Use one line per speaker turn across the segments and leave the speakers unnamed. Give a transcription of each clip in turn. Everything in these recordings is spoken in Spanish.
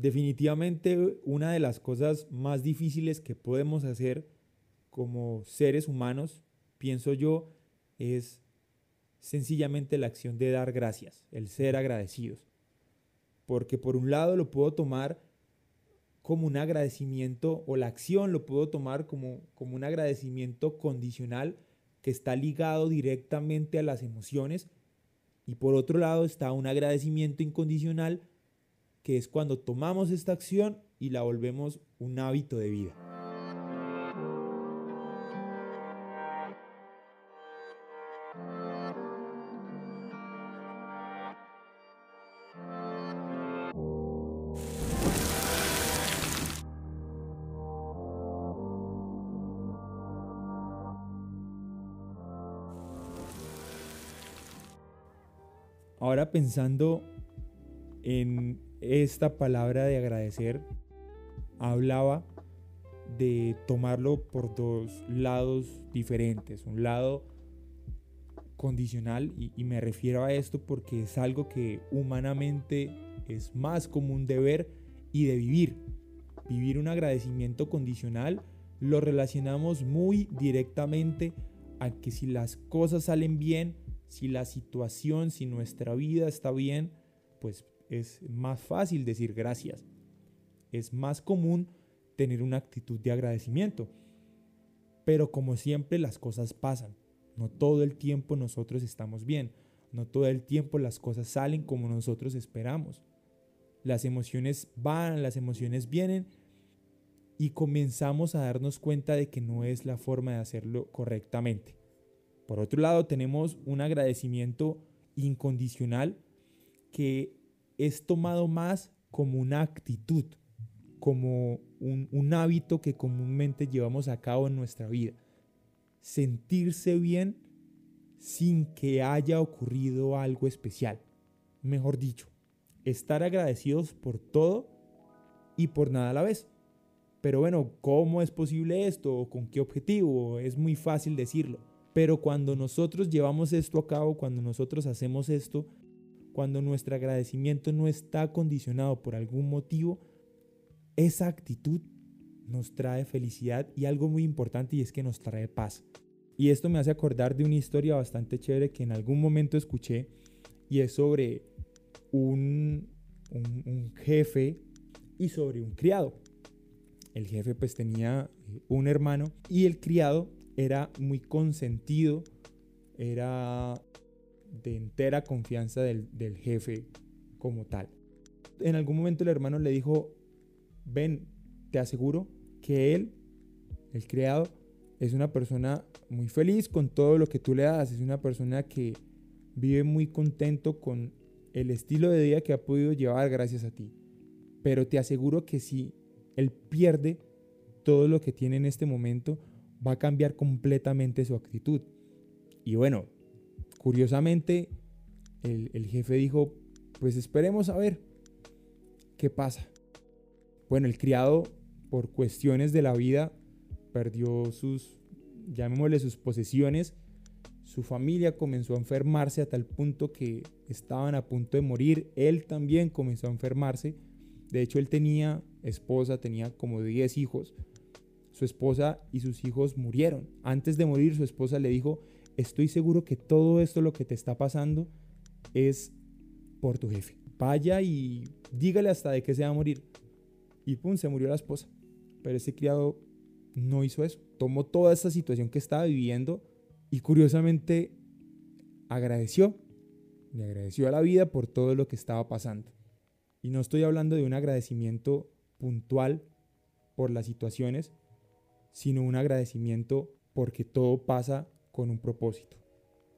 Definitivamente una de las cosas más difíciles que podemos hacer como seres humanos, pienso yo, es sencillamente la acción de dar gracias, el ser agradecidos. Porque por un lado lo puedo tomar como un agradecimiento o la acción lo puedo tomar como, como un agradecimiento condicional que está ligado directamente a las emociones y por otro lado está un agradecimiento incondicional que es cuando tomamos esta acción y la volvemos un hábito de vida. Ahora pensando en esta palabra de agradecer hablaba de tomarlo por dos lados diferentes. Un lado condicional, y, me refiero a esto porque es algo que humanamente es más común de ver y de vivir. Vivir un agradecimiento condicional lo relacionamos muy directamente a que si las cosas salen bien, si la situación, si nuestra vida está bien, pues es más fácil decir gracias. Es más común tener una actitud de agradecimiento. Pero como siempre las cosas pasan. No todo el tiempo nosotros estamos bien. No todo el tiempo las cosas salen como nosotros esperamos. Las emociones van, las emociones vienen y comenzamos a darnos cuenta de que no es la forma de hacerlo correctamente. Por otro lado, tenemos un agradecimiento incondicional que es tomado más como una actitud, como un, hábito que comúnmente llevamos a cabo en nuestra vida. Sentirse bien sin que haya ocurrido algo especial. Mejor dicho, estar agradecidos por todo y por nada a la vez. Pero bueno, ¿cómo es posible esto? ¿Con qué objetivo? Es muy fácil decirlo. Pero cuando nosotros llevamos esto a cabo, cuando nosotros hacemos esto, cuando nuestro agradecimiento no está condicionado por algún motivo, esa actitud nos trae felicidad y algo muy importante y es que nos trae paz. Y esto me hace acordar de una historia bastante chévere que en algún momento escuché y es sobre un, un, jefe y sobre un criado. El jefe pues tenía un hermano y el criado era muy consentido, era de entera confianza del, jefe como tal. En algún momento el hermano le dijo, ven, te aseguro que él, el criado, es una persona muy feliz con todo lo que tú le das, es una persona que vive muy contento con el estilo de vida que ha podido llevar gracias a ti. Pero te aseguro que si él pierde todo lo que tiene en este momento, va a cambiar completamente su actitud. Y bueno, Curiosamente, el, jefe dijo, pues esperemos a ver qué pasa. Bueno, el criado, por cuestiones de la vida, perdió sus, llamémosle sus posesiones. Su familia comenzó a enfermarse a tal punto que estaban a punto de morir. Él también comenzó a enfermarse. De hecho, él tenía esposa, tenía como 10 hijos. Su esposa y sus hijos murieron. Antes de morir, su esposa le dijo, estoy seguro que todo esto lo que te está pasando es por tu jefe. Vaya y dígale hasta de que se va a morir. Y pum, se murió la esposa. Pero ese criado no hizo eso. Tomó toda esta situación que estaba viviendo y curiosamente agradeció. Le agradeció a la vida por todo lo que estaba pasando. Y no estoy hablando de un agradecimiento puntual por las situaciones, sino un agradecimiento porque todo pasa con un propósito.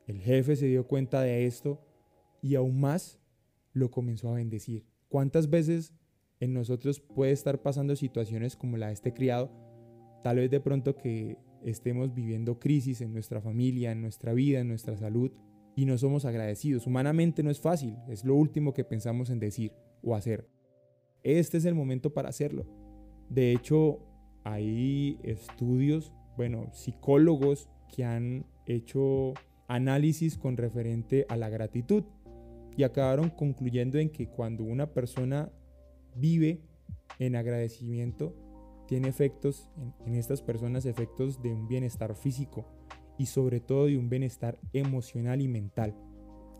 El jefe se dio cuenta de esto y aún más lo comenzó a bendecir. ¿Cuántas veces en nosotros puede estar pasando situaciones como la de este criado? Tal vez de pronto que estemos viviendo crisis en nuestra familia, en nuestra vida, en nuestra salud y no somos agradecidos. Humanamente no es fácil, es lo último que pensamos en decir o hacer. Este es el momento para hacerlo. De hecho, hay estudios, bueno, psicólogos que han hecho análisis con referente a la gratitud y acabaron concluyendo en que cuando una persona vive en agradecimiento tiene efectos en, estas personas, efectos de un bienestar físico y sobre todo de un bienestar emocional y mental.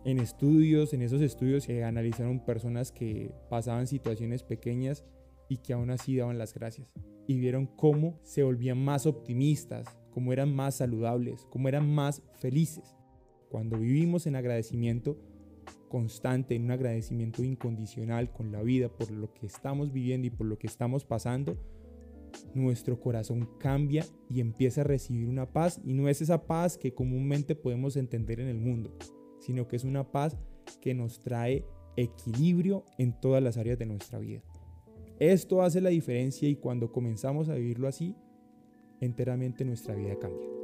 En estudios, en esos estudios se analizaron personas que pasaban situaciones pequeñas y que aún así daban las gracias. Y vieron cómo se volvían más optimistas, cómo eran más saludables, cómo eran más felices. Cuando vivimos en agradecimiento constante, en un agradecimiento incondicional con la vida por lo que estamos viviendo y por lo que estamos pasando, nuestro corazón cambia y empieza a recibir una paz y no es esa paz que comúnmente podemos entender en el mundo, sino que es una paz que nos trae equilibrio en todas las áreas de nuestra vida. Esto hace la diferencia y cuando comenzamos a vivirlo así, enteramente nuestra vida cambia.